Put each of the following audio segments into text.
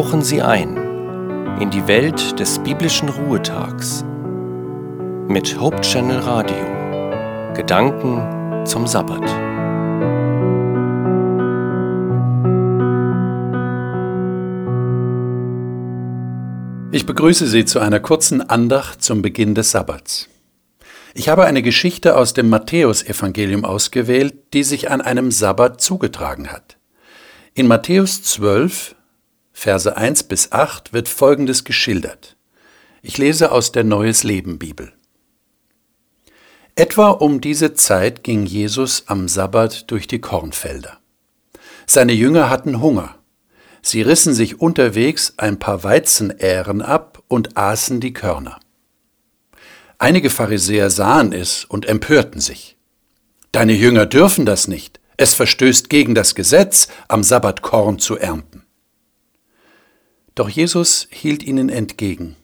tauchen Sie ein in die Welt des biblischen Ruhetags mit Hope Channel Radio. Gedanken zum Sabbat. Ich begrüße Sie zu einer kurzen Andacht zum Beginn des Sabbats. Ich habe eine Geschichte aus dem Matthäusevangelium ausgewählt, die sich an einem Sabbat zugetragen hat. In Matthäus 12, Verse 1 bis 8 wird Folgendes geschildert. Ich lese aus der Neues Leben Bibel. Etwa um diese Zeit ging Jesus am Sabbat durch die Kornfelder. Seine Jünger hatten Hunger. Sie rissen sich unterwegs ein paar Weizenähren ab und aßen die Körner. Einige Pharisäer sahen es und empörten sich. Deine Jünger dürfen das nicht. Es verstößt gegen das Gesetz, am Sabbat Korn zu ernten. Doch Jesus hielt ihnen entgegen.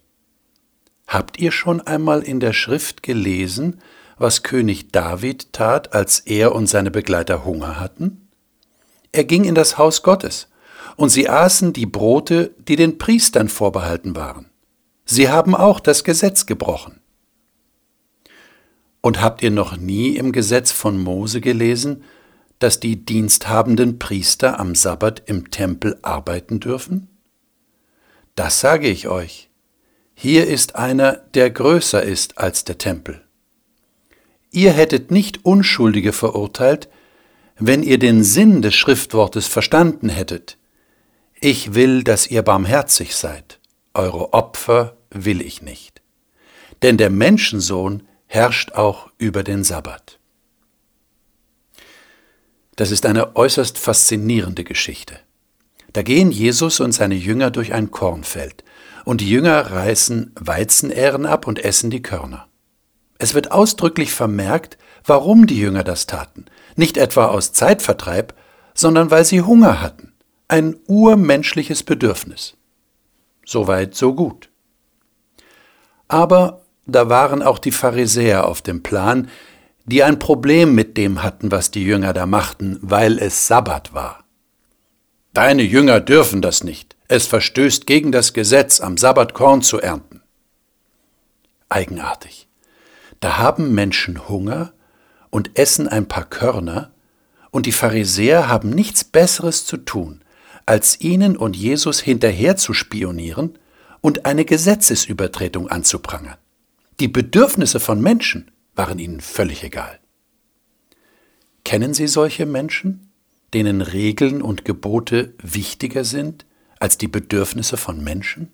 Habt ihr schon einmal in der Schrift gelesen, was König David tat, als er und seine Begleiter Hunger hatten? Er ging in das Haus Gottes, und sie aßen die Brote, die den Priestern vorbehalten waren. Sie haben auch das Gesetz gebrochen. Und habt ihr noch nie im Gesetz von Mose gelesen, dass die diensthabenden Priester am Sabbat im Tempel arbeiten dürfen? Das sage ich euch. Hier ist einer, der größer ist als der Tempel. Ihr hättet nicht Unschuldige verurteilt, wenn ihr den Sinn des Schriftwortes verstanden hättet. Ich will, dass ihr barmherzig seid, eure Opfer will ich nicht. Denn der Menschensohn herrscht auch über den Sabbat. Das ist eine äußerst faszinierende Geschichte. Da gehen Jesus und seine Jünger durch ein Kornfeld, und die Jünger reißen Weizenähren ab und essen die Körner. Es wird ausdrücklich vermerkt, warum die Jünger das taten, nicht etwa aus Zeitvertreib, sondern weil sie Hunger hatten, ein urmenschliches Bedürfnis. Soweit, so gut. Aber da waren auch die Pharisäer auf dem Plan, die ein Problem mit dem hatten, was die Jünger da machten, weil es Sabbat war. Deine Jünger dürfen das nicht. Es verstößt gegen das Gesetz, am Sabbat Korn zu ernten. Eigenartig. Da haben Menschen Hunger und essen ein paar Körner, und die Pharisäer haben nichts Besseres zu tun, als ihnen und Jesus hinterher zu spionieren und eine Gesetzesübertretung anzuprangern. Die Bedürfnisse von Menschen waren ihnen völlig egal. Kennen Sie solche Menschen? Denen Regeln und Gebote wichtiger sind als die Bedürfnisse von Menschen?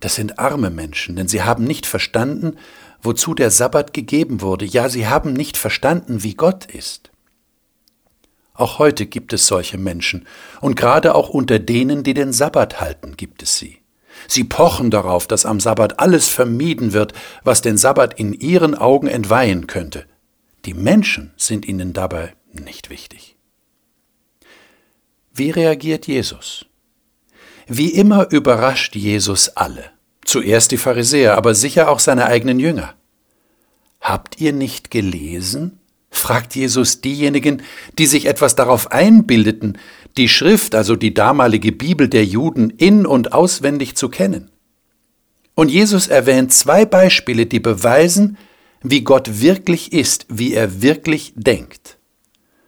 Das sind arme Menschen, denn sie haben nicht verstanden, wozu der Sabbat gegeben wurde. Ja, sie haben nicht verstanden, wie Gott ist. Auch heute gibt es solche Menschen, und gerade auch unter denen, die den Sabbat halten, gibt es sie. Sie pochen darauf, dass am Sabbat alles vermieden wird, was den Sabbat in ihren Augen entweihen könnte. Die Menschen sind ihnen dabei nicht wichtig. Wie reagiert Jesus? Wie immer überrascht Jesus alle. Zuerst die Pharisäer, aber sicher auch seine eigenen Jünger. Habt ihr nicht gelesen? fragt Jesus diejenigen, die sich etwas darauf einbildeten, die Schrift, also die damalige Bibel der Juden, in und auswendig zu kennen. Und Jesus erwähnt zwei Beispiele, die beweisen, wie Gott wirklich ist, wie er wirklich denkt.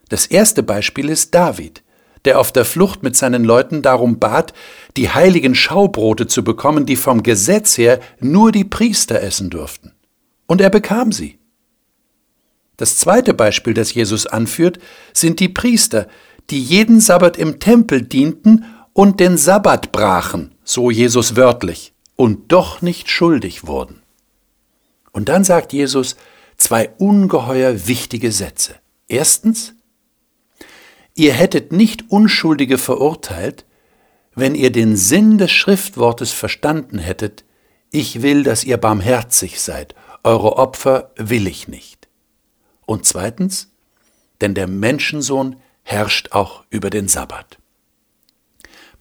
Das erste Beispiel ist David der auf der Flucht mit seinen Leuten darum bat, die heiligen Schaubrote zu bekommen, die vom Gesetz her nur die Priester essen durften. Und er bekam sie. Das zweite Beispiel, das Jesus anführt, sind die Priester, die jeden Sabbat im Tempel dienten und den Sabbat brachen, so Jesus wörtlich, und doch nicht schuldig wurden. Und dann sagt Jesus zwei ungeheuer wichtige Sätze. Erstens, Ihr hättet nicht Unschuldige verurteilt, wenn ihr den Sinn des Schriftwortes verstanden hättet, ich will, dass ihr barmherzig seid, eure Opfer will ich nicht. Und zweitens, denn der Menschensohn herrscht auch über den Sabbat.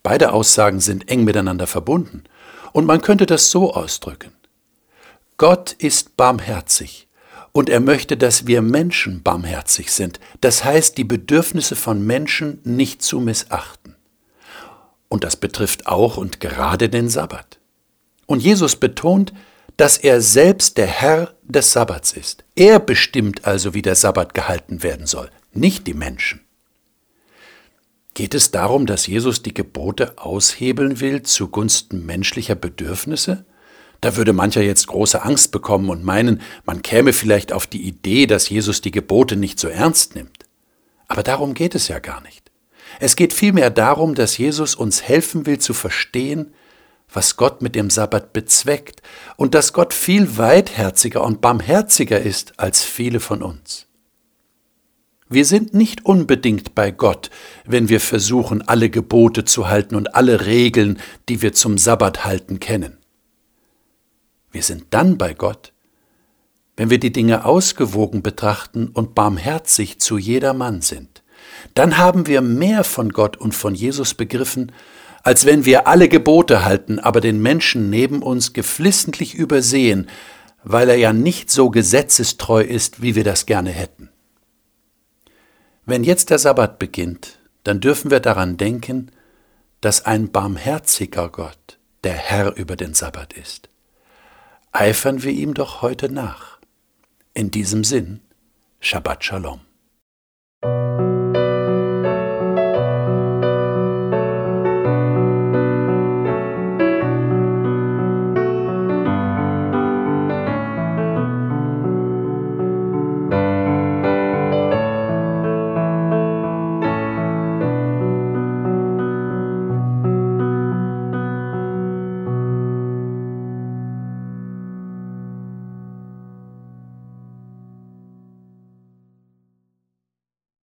Beide Aussagen sind eng miteinander verbunden, und man könnte das so ausdrücken. Gott ist barmherzig und er möchte, dass wir Menschen barmherzig sind, das heißt die Bedürfnisse von Menschen nicht zu missachten. Und das betrifft auch und gerade den Sabbat. Und Jesus betont, dass er selbst der Herr des Sabbats ist. Er bestimmt also, wie der Sabbat gehalten werden soll, nicht die Menschen. Geht es darum, dass Jesus die Gebote aushebeln will zugunsten menschlicher Bedürfnisse? Da würde mancher jetzt große Angst bekommen und meinen, man käme vielleicht auf die Idee, dass Jesus die Gebote nicht so ernst nimmt. Aber darum geht es ja gar nicht. Es geht vielmehr darum, dass Jesus uns helfen will zu verstehen, was Gott mit dem Sabbat bezweckt und dass Gott viel weitherziger und barmherziger ist als viele von uns. Wir sind nicht unbedingt bei Gott, wenn wir versuchen, alle Gebote zu halten und alle Regeln, die wir zum Sabbat halten, kennen. Wir sind dann bei Gott, wenn wir die Dinge ausgewogen betrachten und barmherzig zu jedermann sind. Dann haben wir mehr von Gott und von Jesus begriffen, als wenn wir alle Gebote halten, aber den Menschen neben uns geflissentlich übersehen, weil er ja nicht so gesetzestreu ist, wie wir das gerne hätten. Wenn jetzt der Sabbat beginnt, dann dürfen wir daran denken, dass ein barmherziger Gott der Herr über den Sabbat ist. Eifern wir ihm doch heute nach. In diesem Sinn, Shabbat Shalom.